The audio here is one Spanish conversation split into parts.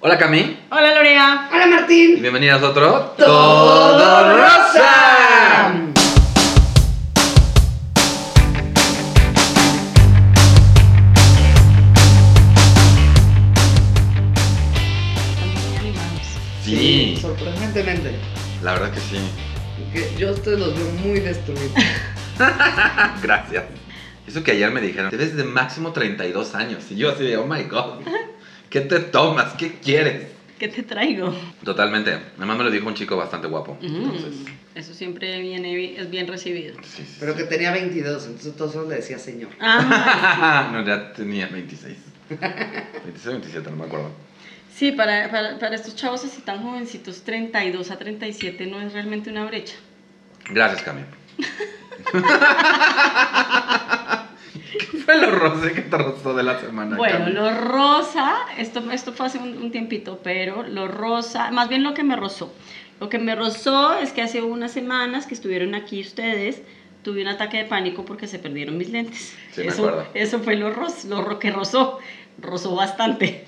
Hola Cami Hola Lorea. Hola y Martín. bienvenidas a otro Todo Rosa. Estamos muy animados. Sí, Sorprendentemente. la verdad que sí. Que yo a ustedes los veo muy destruidos. Gracias. Eso que ayer me dijeron, te ves de máximo 32 años. Y yo así de, oh my god, ¿qué te tomas? ¿Qué quieres? ¿Qué te traigo? Totalmente. Además me lo dijo un chico bastante guapo. Mm, Entonces, Eso siempre viene, es bien recibido. sí, sí, Pero que tenía 22, entonces todos le decía señor. Ah, no, ya tenía 26. 26 o 27, no me acuerdo. sí, para, para, para estos chavos así tan jovencitos, 32 a 37 no es realmente una brecha. Gracias, Cami. ¿Qué fue lo roce que te de la semana? Bueno, Cami? lo rosa, esto, esto fue hace un, un tiempito, pero lo rosa, más bien lo que me rozó. Lo que me rozó es que hace unas semanas que estuvieron aquí ustedes, tuve un ataque de pánico porque se perdieron mis lentes. Sí, me eso, acuerdo. eso fue lo, ros, lo ro- que rozó, rozó bastante.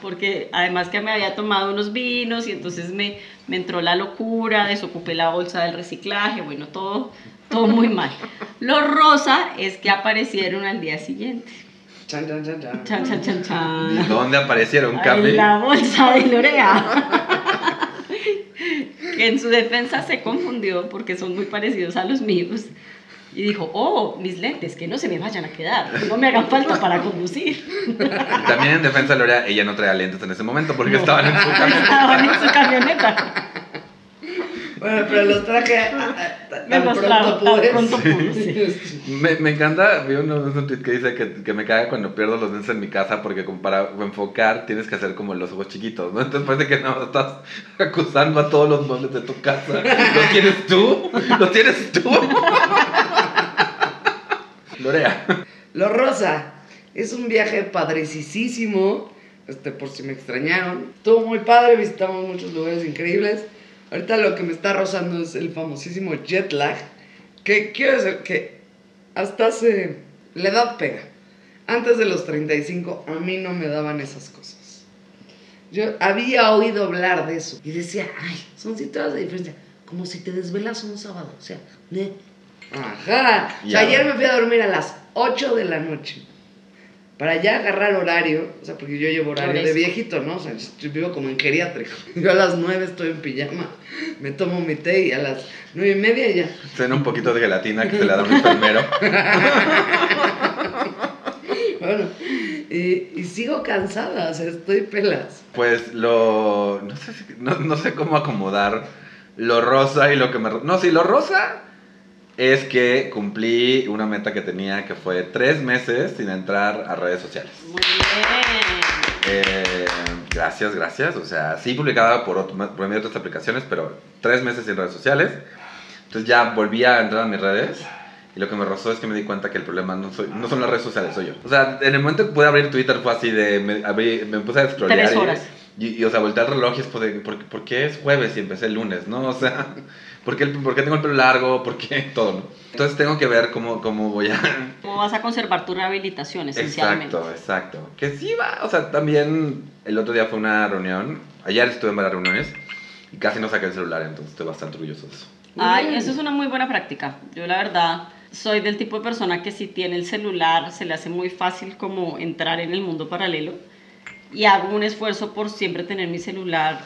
Porque además que me había tomado unos vinos y entonces me, me entró la locura, desocupé la bolsa del reciclaje, bueno, todo, todo muy mal. Lo rosa es que aparecieron al día siguiente. Chan, chan, chan, chan. Chan, chan, chan, ¿Y chan. dónde aparecieron, Cami? la bolsa de Lorea. que en su defensa se confundió porque son muy parecidos a los míos. Y dijo, oh, mis lentes, que no se me vayan a quedar, que no me hagan falta para conducir. También en defensa de Lorea, ella no traía lentes en ese momento porque No. estaban en su camioneta. Estaban en su camioneta. Bueno, pero los traje tan Me pronto pude. pronto pude, sí. Me, me encanta, vi un, un tweet que dice que, que me caga cuando pierdo los lentes en mi casa porque como para enfocar tienes que hacer como los ojos chiquitos, ¿no? Entonces parece que no estás acusando a todos los muebles de tu casa. ¿Los tienes tú? ¿Los tienes tú? Lorea. Lo rosa es un viaje padricísimo. Este, por si me extrañaron. Estuvo muy padre, visitamos muchos lugares increíbles. Ahorita lo que me está rozando es el famosísimo jet lag. Que quiero decir que hasta hace. La edad pega. Antes de los 35, a mí no me daban esas cosas. Yo había oído hablar de eso y decía, ay, son siete horas de diferencia. Como si te desvelas un sábado. O sea, ne. Ajá. O sea, ayer me fui a dormir a las 8 de la noche. Para ya agarrar horario, o sea, porque yo llevo horario de viejito, ¿no? O sea, yo vivo como en geriátrico. Yo a las 9 estoy en pijama, me tomo mi té y a las 9 y media ya. Cena un poquito de gelatina que se le da un enfermero. Bueno, y, y sigo cansada, o sea, estoy pelas. Pues lo... No sé, si- no, no sé cómo acomodar lo rosa y lo que me... ro- No, sí, lo rosa es que cumplí una meta que tenía que fue tres meses sin entrar a redes sociales. Muy bien. Eh, gracias, gracias. O sea, sí publicaba por, otro- por medio de otras aplicaciones, pero tres meses sin redes sociales. Entonces ya volví a entrar a mis redes. Y lo que me rozó es que me di cuenta que el problema no, soy, no son las redes sociales, soy yo. O sea, en el momento que pude abrir Twitter fue así de... Me, abrí- me puse a scrollear. Tres y- horas. Y, y, o sea, volteé el reloj y es de, ¿por, por qué es jueves y empecé el lunes, no? O sea, ¿por qué, por qué tengo el pelo largo? ¿Por qué todo, no? Entonces tengo que ver cómo, cómo voy a... ¿Cómo vas a conservar tu rehabilitación esencialmente? Exacto, exacto. Que sí va, o sea, también el otro día fue una reunión, ayer estuve en varias reuniones y casi no saqué el celular, entonces estoy bastante orgulloso de eso. Ay, eso es una muy buena práctica. Yo la verdad soy del tipo de persona que si tiene el celular se le hace muy fácil como entrar en el mundo paralelo y hago un esfuerzo por siempre tener mi celular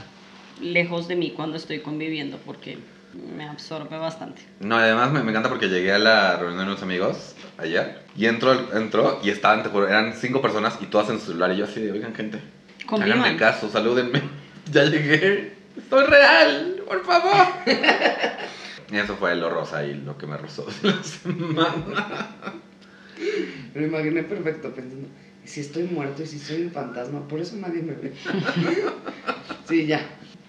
lejos de mí cuando estoy conviviendo porque me absorbe bastante. No, además me, me encanta porque llegué a la reunión de unos amigos ayer y entró, entró y estaban, te juro, eran cinco personas y todas en su celular y yo así de, oigan gente, Convivan. háganme caso, salúdenme, ya llegué, estoy real, por favor. Y eso fue lo rosa y lo que me rozó de la semana. Me lo imaginé perfecto pensando, ¿y si estoy muerto y si soy un fantasma? Por eso nadie me ve. sí, ya.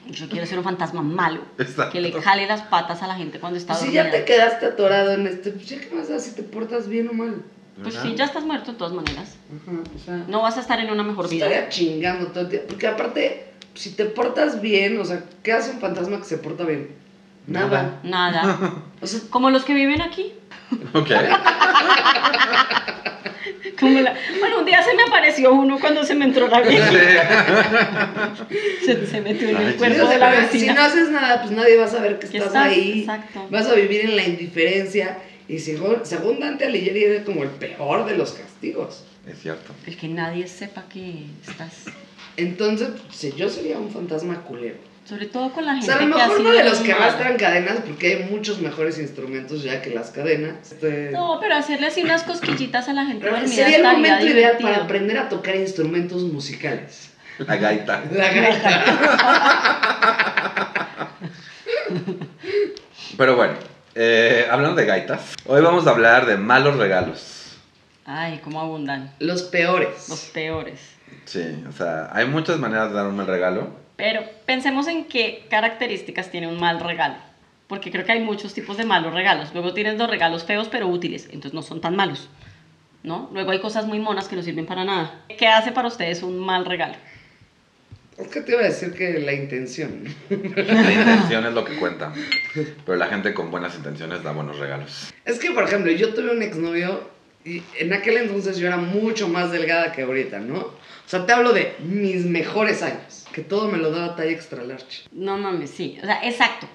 Yo quiero ser un fantasma malo Exacto. que le jale las patas a la gente cuando está Si dormida. ya te quedaste atorado en este, pues ya qué más da si te portas bien o mal. Pues ¿Verdad? sí, ya estás muerto de todas maneras. Ajá, o sea, No vas a estar en una mejor vida. estaría chingando todo el tiempo. Porque aparte, si te portas bien, o sea, ¿qué hace un fantasma que se porta bien? Nada. Nada. O sea, Como los que viven aquí. Ok. Como la- Bueno, un día se me apareció uno cuando se me entró la vecina. Se, se metió en el cuerpo de la pero si vecina. no haces nada, pues nadie va a saber que Que estás, estás, ahí. exacto. Vas a vivir en la indiferencia. Y según, según Dante Alighieri era como el peor de los castigos. Es cierto. El que nadie sepa que estás. Entonces, sí, yo sería un fantasma culero. Sobre todo con la O gente sea, a lo que ha mejor sido no de los que arrastran cadenas, porque hay muchos mejores instrumentos ya que las cadenas. Este, No, pero hacerle así unas cosquillitas a la gente pero dormida sería el momento ideal divertido. para aprender a tocar instrumentos musicales. La gaita. La gaita. Pero bueno, eh, hablando de gaitas, hoy vamos a hablar de malos regalos. Ay, cómo abundan. Los peores. Los peores. Sí, o sea, hay muchas maneras de dar un mal regalo. Pero pensemos en qué características tiene un mal regalo. Porque creo que hay muchos tipos de malos regalos. Luego tienes los regalos feos pero útiles, entonces no son tan malos. ¿No? Luego hay cosas muy monas que no sirven para nada. ¿Qué hace para ustedes un mal regalo? Es que te iba a decir que la intención. La intención es lo que cuenta. Pero la gente con buenas intenciones da buenos regalos. Es que, por ejemplo, yo tuve un exnovio y en aquel entonces yo era mucho más delgada que ahorita, ¿no? O sea, te hablo de mis mejores años, que todo me lo daba talla extra large. No mames, sí. O sea, exacto.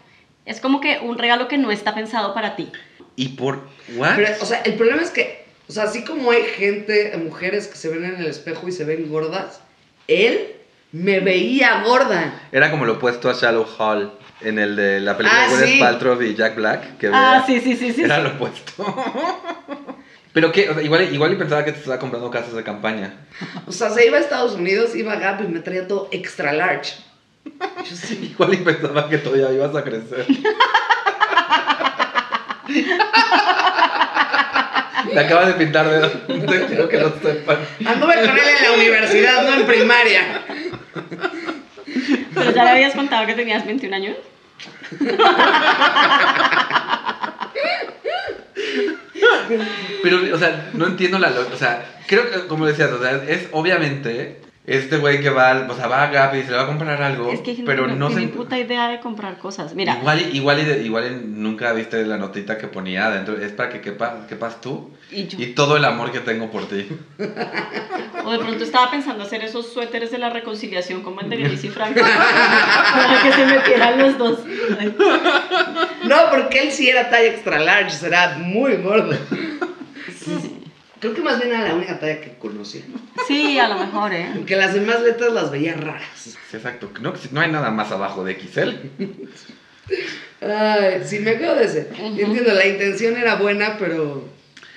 Es como que un regalo que no está pensado para ti. ¿Y por what? Pero, o sea, el problema es que, o sea, así como hay gente, mujeres que se ven en el espejo y se ven gordas, él me veía gorda. Era como lo opuesto a Shallow Hall en el de la película Ah, de Gwyneth sí. Paltrow y Jack Black. Que Ah, veía- sí, sí, sí, sí. Era lo opuesto. Pero que, o sea, igual, igual y pensaba que te estaba comprando casas de campaña. O sea, se iba a Estados Unidos, iba a Gap y me traía todo extra large. Yo sí. Igual y pensaba que todavía ibas a crecer. Me acaba de pintar de quiero que lo sepan. Anduve con él en la universidad, no en primaria. Pero ya le habías contado que tenías 21 años. Pero, o sea, no entiendo la O sea, creo que, como decías, o sea, es obviamente este güey que va, al- o sea, va a Gap y se le va a comprar algo. Es que pero no tiene se. puta idea de comprar cosas. Mira, Igual, igual, igual nunca viste la notita que ponía adentro. Es para que quepa- quepas tú y yo. y todo el amor que tengo por ti. O de pronto estaba pensando hacer esos suéteres de la reconciliación como el de Gracie y Franco. para que se metieran los dos. No, porque él sí era talla extra large, será muy gordo. Creo que más bien era la única talla que conocía. Sí, a lo mejor, ¿eh? Porque las demás letras las veía raras. Sí, exacto. No, no hay nada más abajo de XL. Ay, sí, me quedo de ese. Yo entiendo, la intención era buena, pero.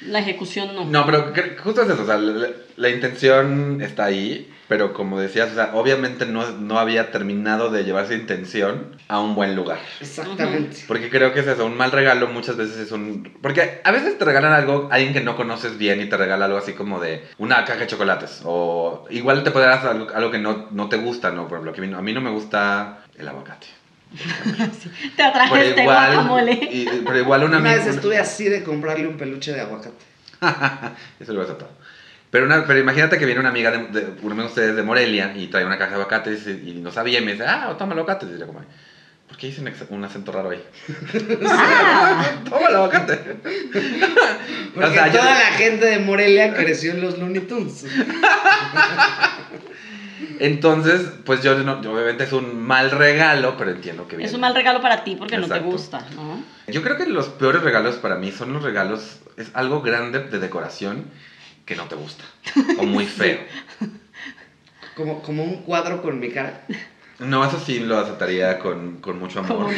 La ejecución no. No, pero cre- justo es eso, o sea, la, la intención está ahí, pero como decías, o sea, obviamente no, no había terminado de llevar esa intención a un buen lugar. Exactamente. Porque creo que es eso, un mal regalo muchas veces es un... Porque a veces te regalan algo, alguien que no conoces bien y te regala algo así como de una caja de chocolates. O igual te dar algo, algo que no, no te gusta, ¿no? Por ejemplo, que a mí no- a mí no me gusta el aguacate. Te atraje este igual, guacamole. y- pero igual una, Una vez una- estuve así de comprarle un peluche de aguacate. Eso lo he aceptado. Pero, una, pero imagínate que viene una amiga de, de uno de ustedes de Morelia y trae una caja de aguacates y, y no sabía y me dice, ah, toma el aguacate. Y diría como, ¿por qué hice un, acento raro ahí? Ah, toma el aguacate. Porque O sea, yo- toda la gente de Morelia creció en los Looney Tunes. Entonces, pues yo, no- yo obviamente es un mal regalo, pero entiendo que viene. es un mal regalo para ti porque no te gusta, ¿no? Yo creo que los peores regalos para mí son los regalos, es algo grande de decoración que no te gusta. O muy feo. Como, como un cuadro con mi cara. No, eso sí lo aceptaría con, con mucho amor. Como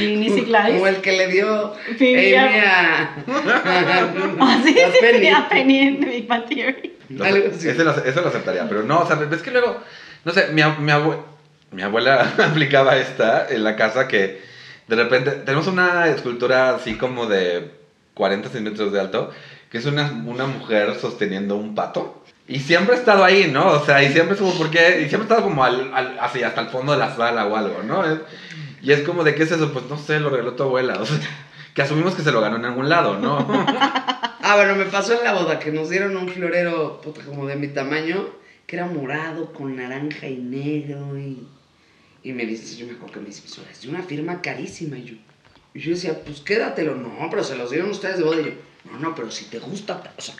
Como el que le dio Phoebe Amy a-. Ah, sí, sí, a Penny en Big Bang Theory. Lo- Algo así. ese lo- eso lo aceptaría, pero no, o sea, ves que luego, no sé, mi, mi, mi abuela aplicaba esta en la casa que de repente tenemos una escultura así como de 40 centímetros de alto, que es una, una mujer sosteniendo un pato. Y siempre ha estado ahí, ¿no? O sea, y siempre estuvo, ¿por qué? Y siempre ha estado como al, al- así, hasta el fondo de la sala o algo, ¿no? Es- y es como, ¿de qué es eso? Pues no sé, lo regaló tu abuela. O sea, que asumimos que se lo ganó en algún lado, ¿no? Ah, bueno, me pasó en la boda que nos dieron un florero puta, como de mi tamaño, que era morado con naranja y negro. Y, y me dice, yo me acuerdo que me dice, "Pues, es de una firma carísima. Y yo, y yo decía, pues quédatelo. No, pero se los dieron ustedes de boda. Y yo, no, no, pero si te gusta, o sea,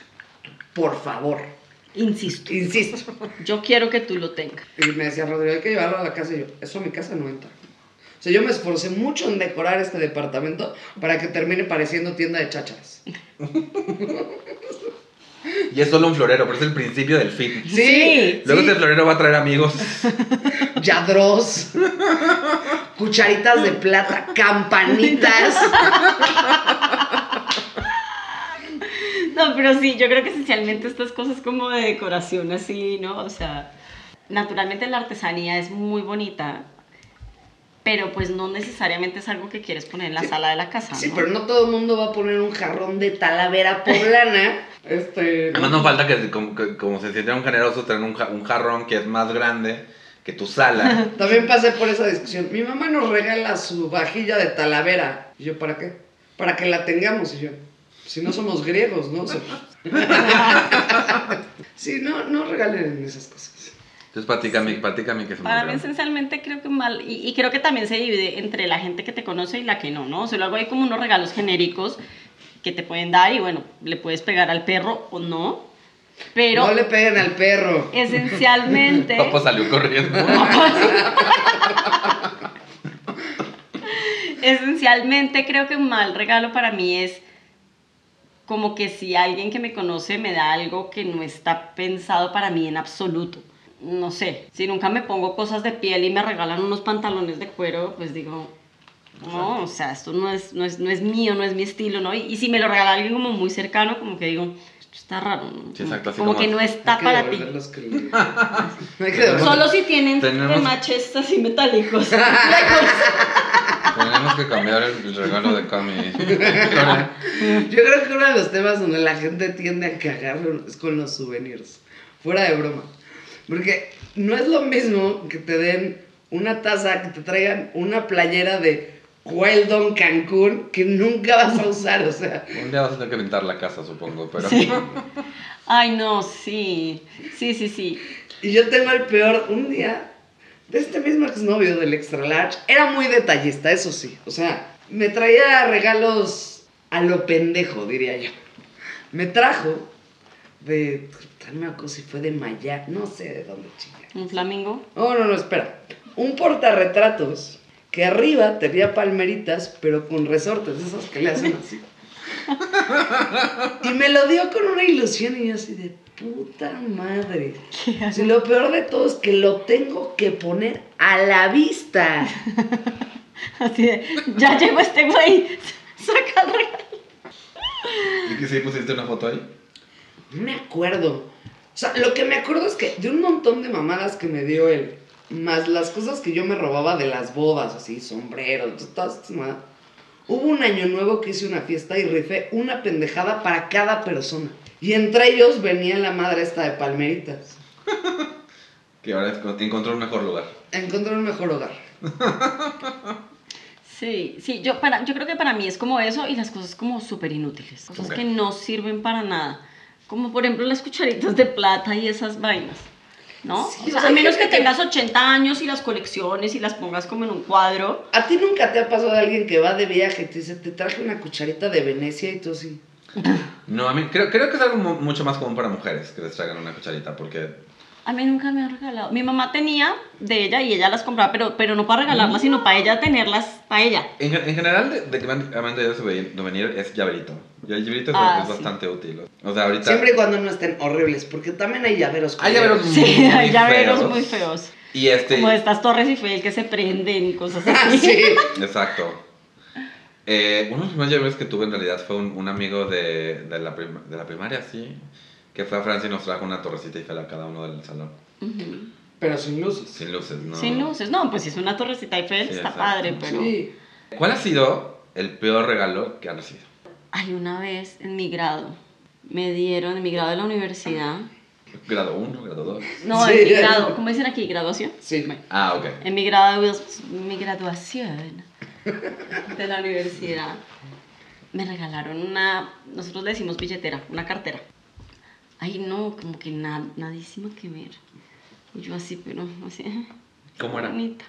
por favor. Insisto, Insisto. yo quiero que tú lo tengas. Y me decía, Rodrigo, hay que llevarlo a la casa. Y yo, eso a mi casa no entra. O sea, yo me esforcé mucho en decorar este departamento para que termine pareciendo tienda de chácharas. Y es solo un florero, pero es el principio del fin. Sí, Luego sí. ese florero va a traer amigos. Yadros, cucharitas de plata, campanitas. No, pero sí, yo creo que esencialmente estas cosas como de decoración así, ¿no? O sea, naturalmente la artesanía es muy bonita, pero pues no necesariamente es algo que quieres poner en la Sí. sala de la casa. Sí, ¿no? pero no todo el mundo va a poner un jarrón de talavera poblana. Este. Además no falta que como, que- como se sintieran generosos tener un, ja- un jarrón que es más grande que tu sala. También pasé por esa discusión. Mi mamá nos regala su vajilla de talavera. Y yo, ¿para qué? Para que la tengamos. Y yo, si no somos griegos, ¿no? Sí, no, no regalen esas cosas. Entonces platícame, platícame que se Para mí esencialmente creo que mal, y, y creo que también se divide entre la gente que te conoce y la que no, ¿no? O sea, luego hay como unos regalos genéricos que te pueden dar y bueno, le puedes pegar al perro o no, pero No le peguen al perro. esencialmente... Papá salió corriendo. Esencialmente creo que un mal regalo para mí es como que si alguien que me conoce me da algo que no está pensado para mí en absoluto. No sé, si nunca me pongo cosas de piel y me regalan unos pantalones de cuero, pues digo, no, o sea, esto no es, no es, no es mío, no es mi estilo, ¿no? Y, y si me lo regala alguien como muy cercano, como que digo, esto está raro, ¿no? Sí, exacto, así como, como- que no está que para ti. Solo si tienen Tenemos- remaches así metálicos. Tenemos que cambiar el, el regalo de Cami. Yo creo que uno de los temas donde la gente tiende a cagarlo es con los souvenirs. Fuera de broma. Porque no es lo mismo que te den una taza, que te traigan una playera de Weldon Cancún que nunca vas a usar. O sea, Un día vas a tener que pintar la casa, supongo, pero... Sí. Ay, no, sí. Sí, sí, sí. y yo tengo el peor. Un día, de este mismo exnovio del Extra Large, era muy detallista, eso sí. O sea, me traía regalos a lo pendejo, diría yo. Me trajo de. No me acuerdo si fue de Maya, no sé de dónde chinga. Un flamingo. Oh, no, no, espera. Un portarretratos que arriba tenía palmeritas, pero con resortes, esos que le hacen así. Y me lo dio con una ilusión y yo así de puta madre. Si lo peor de todo es que lo tengo que poner a la vista. Así de, ya llegó este güey. Saca el regalo. ¿Y que sí pusiste una foto ahí? No me acuerdo. O sea, lo que me acuerdo es que de un montón de mamadas que me dio él, más las cosas que yo me robaba de las bodas, así, sombreros, todas estas mamadas. Hubo un año nuevo que hice una fiesta y rifé una pendejada para cada persona. Y entre ellos venía la madre esta de palmeritas. Que ahora encontró un mejor lugar. Encontré un mejor hogar. Sí, sí, yo, para, yo creo que para mí es como eso y las cosas como súper inútiles. Cosas Ok. que no sirven para nada. Como por ejemplo las cucharitas de plata y esas vainas. ¿No? Sí, o o sea, sea, a hay menos que tengas 80 años y las colecciones y las pongas como en un cuadro. ¿A ti nunca te ha pasado alguien que va de viaje y te dice, te traje una cucharita de Venecia y tú así? No, a mí creo, creo que es algo mu- mucho más común para mujeres que les traigan una cucharita, porque A mí nunca me han regalado. Mi mamá tenía de ella y ella las compraba, pero, pero no para regalarlas, sino para ella tenerlas, para ella. en, en general de, de que me han, traído souvenir es llaverito. Y el llaverito es, Ah, es sí. bastante útil. O sea, ahorita... Siempre y cuando no estén horribles, porque también hay llaveros. Hay llaveros culeros. Sí, Muy hay llaveros feos. muy feos. Y este... Como de estas torres Eiffel que se prenden y cosas Ah, así. sí. Exacto. Eh, uno de los primeros llaveros que tuve en realidad fue un, un amigo de, de, la prim- de la primaria, sí, que fue a Francia y nos trajo una torrecita Eiffel a cada uno del salón. Pero sin luces. Sin luces, ¿no? Sin luces. No, pues si es una torrecita Eiffel, Sí, está exacto. padre, pero... Sí. ¿Cuál ha sido el peor regalo que han recibido? Ay, una vez en mi grado, me dieron, en mi grado de la universidad, ¿Grado 1, grado 2? no, Sí. en mi grado, ¿cómo dicen aquí? ¿Graduación? Sí. Ah, ok. en mi, grado, mi graduación de la universidad, me regalaron una, nosotros le decimos billetera, una cartera. Ay, no, como que nada, nadísima que ver. Y yo así, pero así, ¿Cómo era? bonita.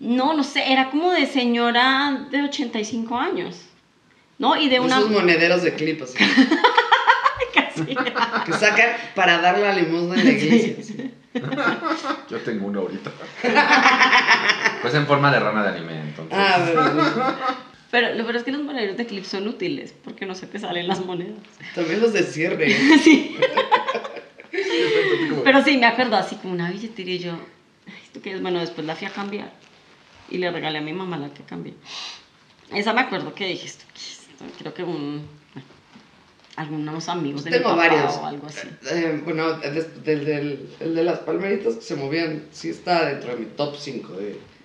No, no sé, era como de señora de 85 años. ¿No? Y de una... Esos monederos de clip así. Casi. que sacan para dar la limosna en la iglesia. sí. Yo tengo uno ahorita. Pues en forma de rana de alimento. entonces. Ah. Pero lo peor es que los moneros de clip son útiles porque no se te salen las monedas. También los de cierre. Sí. Pero sí, me acuerdo así como una billetera y yo, "Ay, ¿esto qué es? Bueno, después la fui a cambiar y le regalé a mi mamá la que cambié. Esa me acuerdo que dije, ¿esto qué es? Creo que un, bueno, algunos amigos de mi papá varios. o algo así. Eh, bueno, el, del- del- el de las palmeritas que se movían, sí está dentro de mi top 5.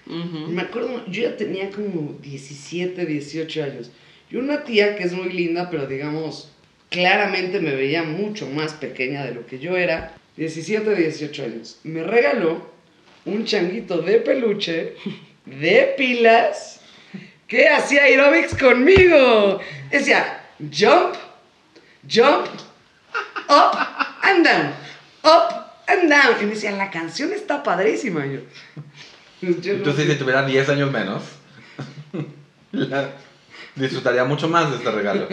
Ujú. Me acuerdo, yo ya tenía como 17, 18 años. Y una tía que es muy linda, pero digamos, claramente me veía mucho más pequeña de lo que yo era. 17, 18 años. Me regaló un changuito de peluche, de pilas, que hacía aerobics conmigo. Decía, jump, jump, up and down, up and down. Y me decía, la canción está padrísima. Yo, no Entonces, sé. si tuviera 10 años menos, la- disfrutaría mucho más de este regalo.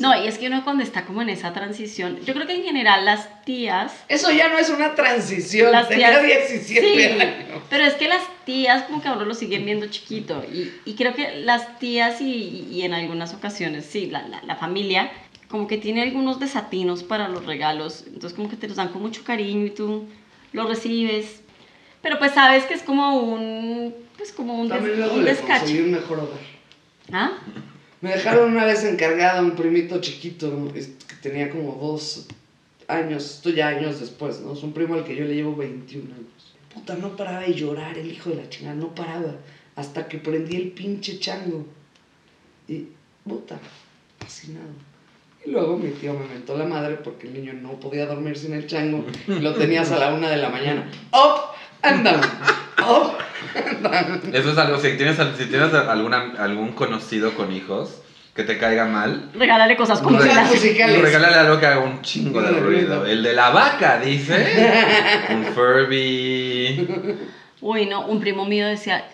No, y es que uno cuando está como en esa transición, yo creo que en general las tías Eso ya no es una transición. Las Tenía tías- 17 sí, años. pero es que las tías como que a uno lo siguen viendo chiquito y, y creo que las tías y, y en algunas ocasiones, sí, la, la, la familia como que tiene algunos desatinos para los regalos, entonces como que te los dan con mucho cariño y tú los recibes, pero pues sabes que es como un, pues como un, des- También un descache. un mejor hogar. ¿Ah? Me dejaron una vez encargada un primito chiquito que tenía como dos años, esto ya años después, ¿no? Es un primo al que yo le llevo 21 años. Puta, no paraba de llorar el hijo de la chingada, no paraba. Hasta que prendí el pinche chango. Y, puta, fascinado. Y luego mi tío me mentó la madre porque el niño no podía dormir sin el chango y lo tenías a la una de la mañana. Up and down. Eso es algo, si tienes, si tienes alguna, algún conocido con hijos que te caiga mal, Regálale cosas como pilas. musicales. regálale algo que haga un chingo de Ruido. El de la vaca, dice. Un Furby. Uy, no, un primo mío decía,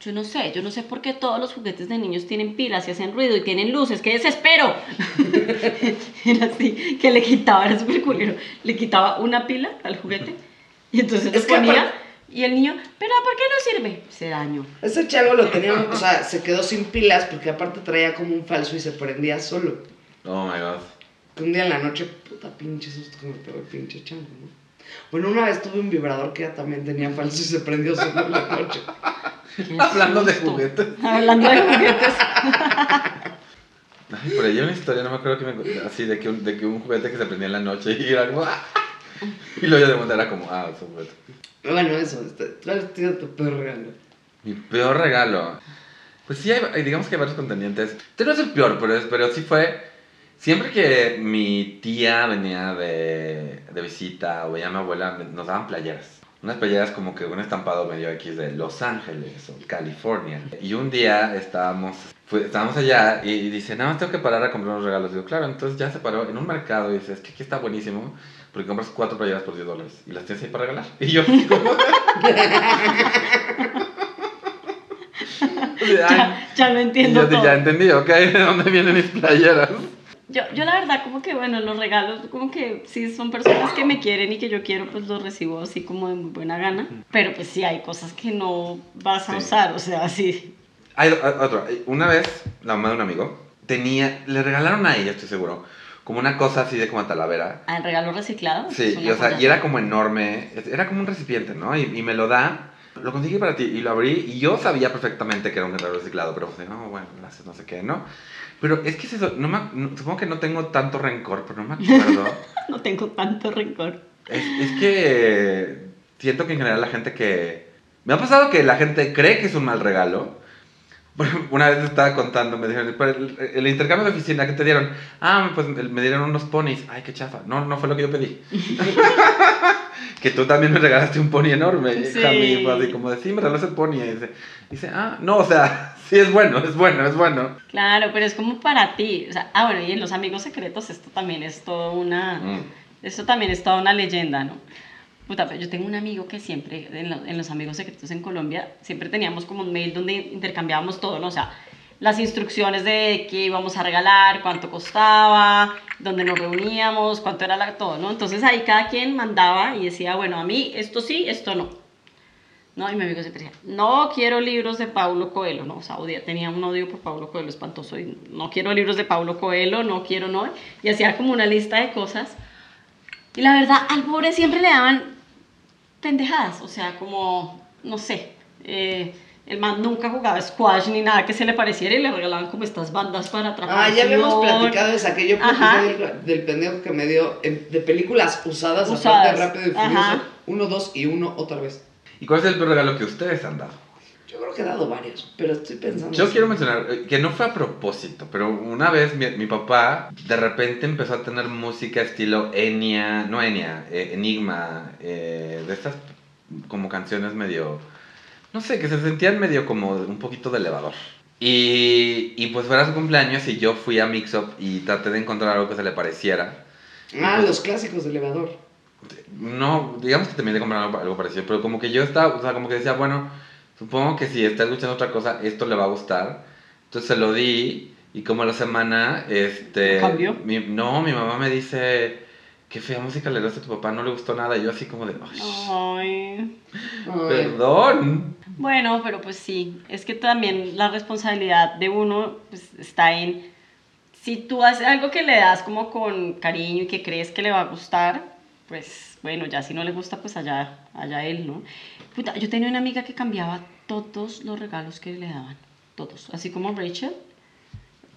yo no sé, yo no sé por qué todos los juguetes de niños tienen pilas y hacen ruido y tienen luces, qué desespero. era así, que le quitaba, era súper culero, le quitaba una pila al juguete y entonces que ponía aparte- y el niño, pero ¿por qué no sirve? Se daño. Ese chango lo tenía, o sea, se quedó sin pilas porque aparte traía como un falso y se prendía solo. Oh my god. Que un día en la noche, puta pinche susto que me pegó el pinche chango, ¿no? Bueno, una vez tuve un vibrador que ya también tenía falso y se prendió solo en la noche. Hablando de juguetes. Hablando de juguetes. Ay, por ahí hay una historia, no me acuerdo que me así de que un, de que un juguete que se prendía en la noche y era como ¡ah! y luego ya de momento era como ah, es un juguete. Bueno, eso, ¿cuál ha sido tu peor regalo? Mi peor regalo. Pues sí, hay, digamos que hay varios contendientes. Este no es el peor, pero, pero sí fue. Siempre que mi tía venía de, de visita o veía a mi abuela, nos daban playeras. Unas playeras como que un estampado medio X de Los Ángeles o California. Y un día estábamos, fue- estábamos allá y dice, nada más tengo que parar a comprar unos regalos. Digo, claro, entonces ya se paró en un mercado y dice, es que aquí está buenísimo porque compras cuatro playeras por 10 dólares y las tienes ahí para regalar. Y yo, como... Ay, Ya, ya lo entiendo de- todo. ya entendí, ok, ¿de dónde vienen mis playeras? Yo, yo la verdad como que, bueno, los regalos, como que sí son personas que me quieren y que yo quiero, pues los recibo así como de muy buena gana. Pero pues sí hay cosas que no vas a Sí. usar, o sea, sí. Hay o- otro, una vez, la mamá de un amigo, tenía, le regalaron a ella, estoy seguro, como una cosa así de como talavera. ¿Al regalo reciclado? Sí, y, o sea, y era como enorme, era como un recipiente, ¿no? Y, y me lo da, lo conseguí para ti, y lo abrí, y yo sabía perfectamente que era un regalo reciclado, pero pues, no, bueno, no sé qué, ¿no? Pero es que es eso, no me, no- supongo que no tengo tanto rencor, pero no me acuerdo. No tengo tanto rencor. Es, es que siento que en general la gente que... Me ha pasado que la gente cree que es un mal regalo. Una vez me estaba contando, me dijeron, "Pero el, el intercambio de oficina que te dieron, ah, pues me dieron unos ponis. Ay, qué chafa. No, no fue lo que yo pedí. que tú también me regalaste un pony enorme. Y Sí. Fue así como de, sí, me regalaste el pony. Y dice, dice, ah, no, o sea, sí es bueno, es bueno, es bueno. Claro, pero es como para ti. O sea, ah, bueno, y en los amigos secretos esto también es todo una... Mm. Esto también es toda una leyenda, ¿no? Puta, pero yo tengo un amigo que siempre, en, lo- en los amigos secretos en Colombia, siempre teníamos como un mail donde intercambiábamos todo, ¿no? O sea, las instrucciones de qué íbamos a regalar, cuánto costaba, dónde nos reuníamos, cuánto era la, todo, ¿no? Entonces ahí cada quien mandaba y decía, bueno, a mí esto sí, esto no. ¿no? Y mi amigo siempre decía, no quiero libros de Paulo Coelho, ¿no? O sea, odia, tenía un odio por Paulo Coelho espantoso y no quiero libros de Paulo Coelho, no quiero, no. Y hacía como una lista de cosas. Y la verdad, al pobre siempre le daban pendejadas, o sea, como, no sé, eh, el man nunca jugaba squash ni nada que se le pareciera y le regalaban como estas bandas para atrapar. Ah, ya habíamos platicado de esa que yo platicé del, del, pendejo que me dio de películas usadas, usadas. aparte de Rápido y Furioso. Uno, dos y uno otra vez. ¿Y cuál es el peor regalo que ustedes han dado? Yo creo que he dado varios, pero estoy pensando. Yo quiero mencionar eh, que no fue a propósito, pero una vez mi, mi papá de repente empezó a tener música estilo Enya, no Enya, eh, Enigma, eh, de estas como canciones medio, no sé, que se sentían medio como un poquito de elevador. Y, y pues fuera su cumpleaños y yo fui a Mixup y traté de encontrar algo que se le pareciera. Ah, pues, los clásicos de elevador. No, digamos que también de comprar algo, algo, parecido, pero como que yo estaba, o sea, como que decía, bueno, supongo que si está escuchando otra cosa, esto le va a gustar. Entonces se lo di y como a la semana, este... ¿Cambió? Mi, no, mi mamá me dice, qué fea música le gusta a tu papá, no le gustó nada. Y yo así como de, Ay. perdón. Bueno, pero pues sí, es que también la responsabilidad de uno pues, está en, si tú haces algo que le das como con cariño y que crees que le va a gustar, pues bueno, ya si no le gusta, pues allá, allá él, ¿no? Puta, yo tenía una amiga que cambiaba todos los regalos que le daban, todos, así como Rachel,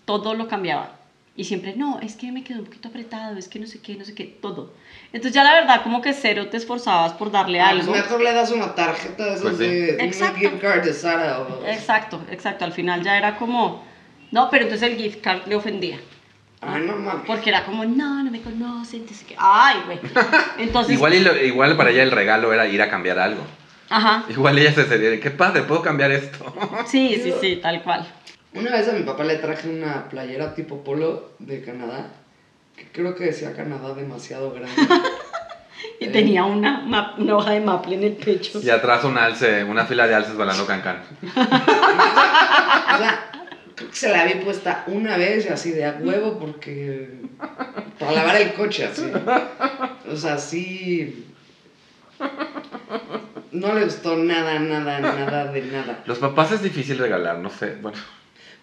todo lo cambiaba. Y siempre, no, es que me quedó un poquito apretado, es que no sé qué, no sé qué, todo. Entonces ya la verdad como que cero te esforzabas por darle ah, algo. Pues mejor le das una tarjeta de, Pues sí. de Exacto. una gift card de Sara. O... Exacto, exacto, al final ya era como, no, pero entonces el gift card le ofendía. Ay, no mames. Porque era como, no, no me conocen, entonces que, ay, güey. Entonces, Igual, y lo- igual para ella el regalo era ir a cambiar algo. ajá, Igual ella se sería, de, qué padre, ¿puedo cambiar esto? sí, sí, sí, tal cual. Una vez a mi papá le traje una playera tipo polo de Canadá, que creo que decía Canadá demasiado grande. Y Eh. tenía una, ma- una hoja de maple en el pecho. Y atrás un alce, una fila de alces bailando cancán. O sea, creo que se la había puesta una vez así de a huevo porque... Para lavar el coche, así. O sea, sí... No le gustó nada, nada, nada de nada. Los papás es difícil regalar, no sé, bueno.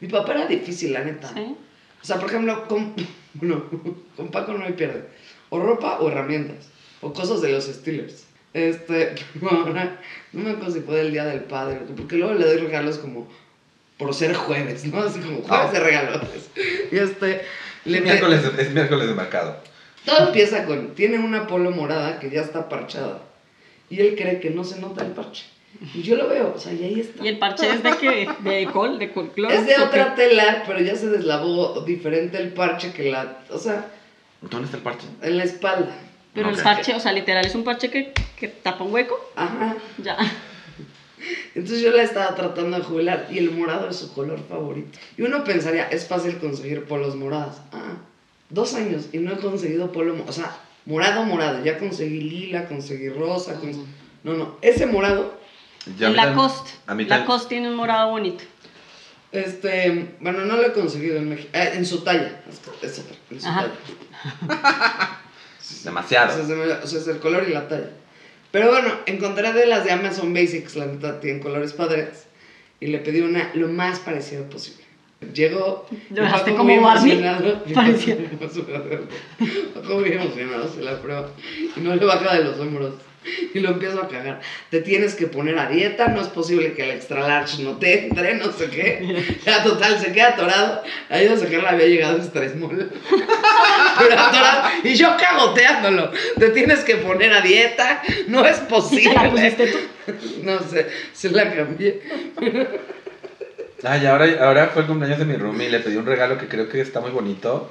Mi papá era difícil, la neta. ¿Sí? O sea, por ejemplo, con, bueno, con Paco no hay pierde. O ropa o herramientas. O cosas de los Steelers. Este, ahora, no me acuerdo si fue el día del padre. Porque luego le doy regalos como por ser jueves, ¿no? Así como jueves Ah. de regalos. Y este, le Es miércoles, es miércoles de mercado. todo empieza con, tiene una polo morada que ya está parchada. Y él cree que no se nota el parche. Y yo lo veo, o sea, y ahí está. ¿Y el parche es de qué? ¿De col? ¿De col cloro? Es de ¿O qué? otra tela, pero ya se deslavó diferente el parche que la, o sea, ¿Dónde está el parche? en la espalda. Pero el parche, o sea, literal, es un parche que, que tapa un hueco. Ajá. Ya. Entonces yo la estaba tratando de jubilar y el morado es su color favorito. Y uno pensaría, es fácil conseguir polos moradas. Ah, dos años y no he conseguido polo, o sea, morado, morado. Ya conseguí lila, conseguí rosa. cons- No, no, ese morado, Ya en mí la también- cost. A mí La también- cost tiene un morado bonito. este, bueno, no lo he conseguido en México, eh, en su talla. Es, es en su Ajá. talla. O sea, Demasiado. o sea, es el color y la talla. Pero bueno, encontré de las de Amazon Basics, la neta, tienen colores padres. Y le pedí una lo más parecido posible. Llegó. Paco como muy emocionado, Parecía. Paco muy emocionado. Se la prueba. Y no le baja de los hombros. Y lo empiezo a cagar. Te tienes que poner a dieta, no es posible que el extra large no te entre, no sé qué. Ya total, se queda atorado. Ayuda a sacar, le había llegado extra small. Y yo cagoteándolo. Te tienes que poner a dieta, no es ¿Y posible. te la pusiste tú? No sé, se la cambié. Ay, ahora, ahora fue el cumpleaños de mi roomie y le pedí un regalo que creo que está muy bonito,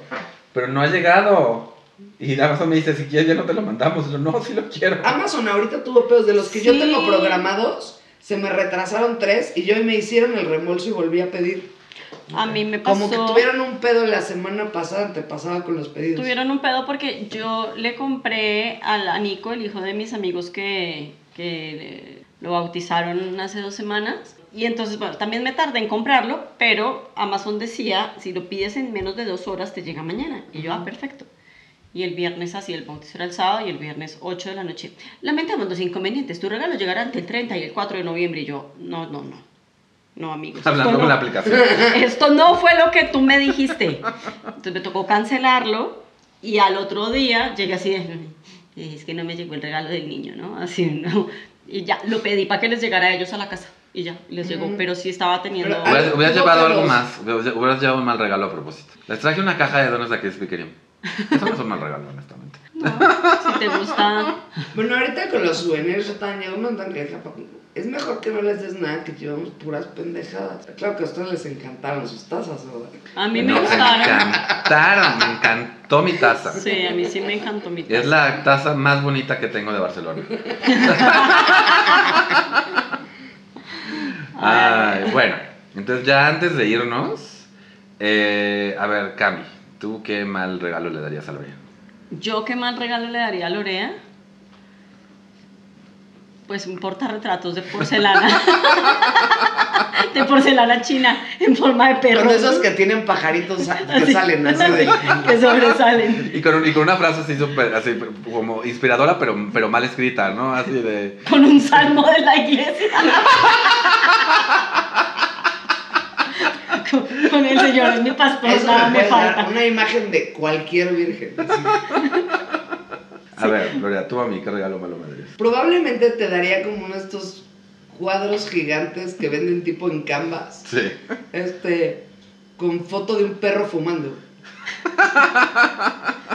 pero no ha llegado. Y Amazon me dice, si quieres ya no te lo mandamos. Y yo, no, sí lo quiero. Amazon ahorita tuvo pedos de los que yo tengo programados. Se me retrasaron tres y yo me hicieron el reembolso y volví a pedir. A mí me pasó... Como que tuvieron un pedo la semana pasada, te pasaba con los pedidos. Tuvieron un pedo porque yo le compré al, a Nico, el hijo de mis amigos que, que Lo bautizaron hace dos semanas. Y entonces, bueno, también me tardé en comprarlo, pero Amazon decía, si lo pides en menos de dos horas, te llega mañana. Y yo, ah, perfecto. Y el viernes así, el bautizo era el sábado y el viernes 8 de la noche. Lamentamos los inconvenientes, tu regalo llegará entre el 30 y el 4 de noviembre. Y yo, no, no, no. No, amigos. Hablando con no. la aplicación. Esto no fue lo que tú me dijiste. Entonces me tocó cancelarlo y al otro día llegué así de, "Eh, es que no me llegó el regalo del niño, ¿no? Así, ¿no? Y ya, lo pedí para que les llegara a ellos a la casa. Y ya, les llegó, Ujú. pero sí estaba teniendo... Pero, Hubieras, hubieras ¿cómo llevado algo más. Hubieras llevado un mal regalo a propósito. Les traje una caja de donas de aquí de. Eso no es un mal regalo, honestamente. No, si te gusta... Bueno, ahorita con los souvenirs, yo también llevo un montón queja, papi. Es mejor que no les des nada, que llevamos puras pendejadas. Claro que a ustedes les encantaron sus tazas, ¿verdad? A mí me No, gustaron. encantaron, me encantó mi taza. Sí, a mí sí me encantó mi taza. Es la taza más bonita que tengo de Barcelona. Ay, bueno, entonces ya antes de irnos, eh, a ver, Cami, ¿tú qué mal regalo le darías a Lorea? ¿Yo qué mal regalo le daría a Lorea? Pues un portarretratos de porcelana. de porcelana china en forma de perro. Con esos que tienen pajaritos que salen así de... que sobresalen. Y con, un- y con una frase así súper, así como inspiradora, pero, pero mal escrita, ¿no? Así de... Con un salmo de la iglesia. con, con el Señor es mi pastor, Eso nada me falta. una imagen de cualquier virgen. A ver, Lorea, tú a mí, ¿qué regalo malo me darías? Probablemente te daría como uno de estos cuadros gigantes que venden tipo en canvas. Sí. Este, con foto de un perro fumando.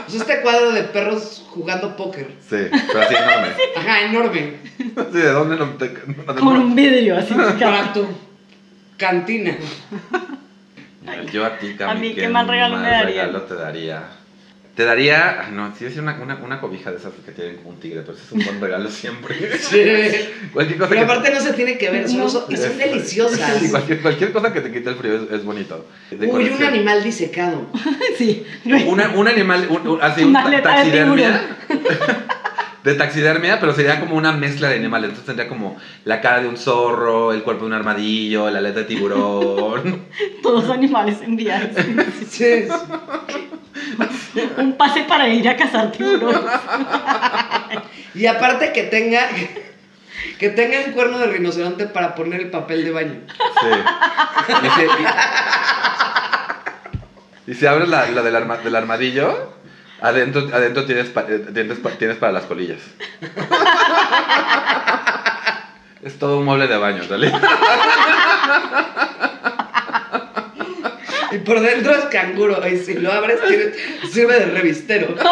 Pues este cuadro de perros jugando póker. Sí, pero así enorme. Ajá, enorme. Así, ¿de dónde lo te- Con un vidrio así. Para tu cantina. Yo a ti, Cami, A mí, ¿qué mal regalo me daría? regalo te daría? Te daría, ay, no, sí, es una, una, una cobija de esas que tienen como un tigre, pero ese es un buen regalo siempre. Sí. Cualquier cosa Pero que... aparte no se tiene que ver, No. son, y son Es- deliciosas. Sí, cualquier, cualquier cosa que te quite el frío es, es bonito. De Uy, un animal disecado. Sí. Una- un animal, un, un- así, un Una ta- taxidermia. De taxidermia, pero sería como una mezcla de animales. Entonces tendría como la cara de un zorro, el cuerpo de un armadillo, la aleta de tiburón. Todos animales enviados. Sí. Un pase para ir a cazar tiburones. Y aparte que tenga que tenga un cuerno de rinoceronte para poner el papel de baño. Sí. Y si, y- y si abres la, la del, arma- del armadillo, adentro, adentro tienes, pa- eh, tienes, tienes para las colillas. Es todo un mueble de baño, ¿vale? Y por dentro es canguro. Y si lo abres, tiene- sirve de revistero.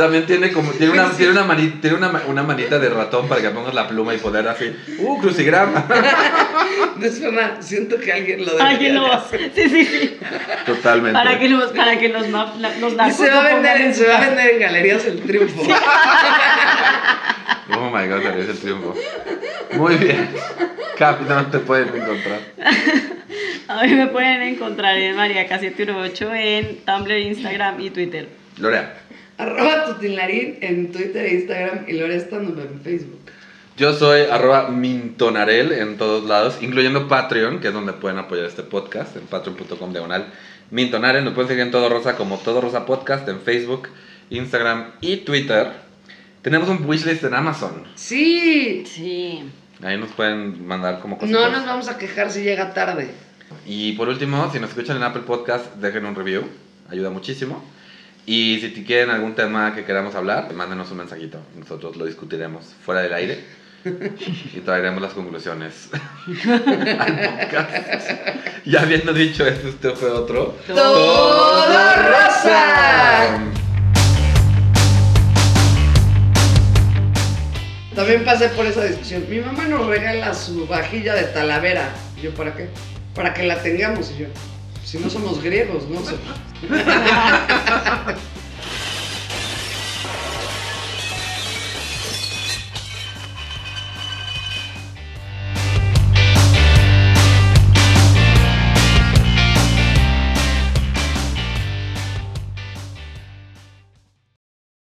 También tiene como tiene una tiene una mani- tiene una, una manita de ratón para que pongas la pluma y poder así, uh, crucigrama. Me suena, siento que alguien lo debería Alguien lo va. hacer. Sí, sí, sí. Totalmente. Para que los, para que los, ma- la- los Y se va, a vender, en se va a vender en Galerías El Triunfo. Oh my god, es el triunfo. Muy bien. Capi, ¿dónde te pueden encontrar? A mí me pueden encontrar en Mariaca718 en Tumblr, Instagram y Twitter. Lorea. Arroba Tutinlarín en Twitter e Instagram y Lore Estando en Facebook. Yo soy arroba mintonarel en todos lados, incluyendo Patreon, que es donde pueden apoyar este podcast, en patreon.com diagonal mintonarel. Nos pueden seguir en Todo Rosa como Todo Rosa Podcast en Facebook, Instagram y Twitter. Tenemos un wishlist en Amazon. Sí. Sí. Ahí nos pueden mandar como cositas. No nos vamos a quejar si llega tarde. Y por último, si nos escuchan en Apple Podcast, dejen un review, ayuda muchísimo. Y si te quieren algún tema que queramos hablar, mándenos un mensajito. Nosotros lo discutiremos fuera del aire y traeremos las conclusiones al podcast. Y habiendo dicho esto, este fue otro. ¡Todo rosa! También pasé por esa discusión. Mi mamá nos regala su vajilla de talavera. Y yo, ¿para qué? Para que la tengamos. Y yo, si no somos griegos, ¿no?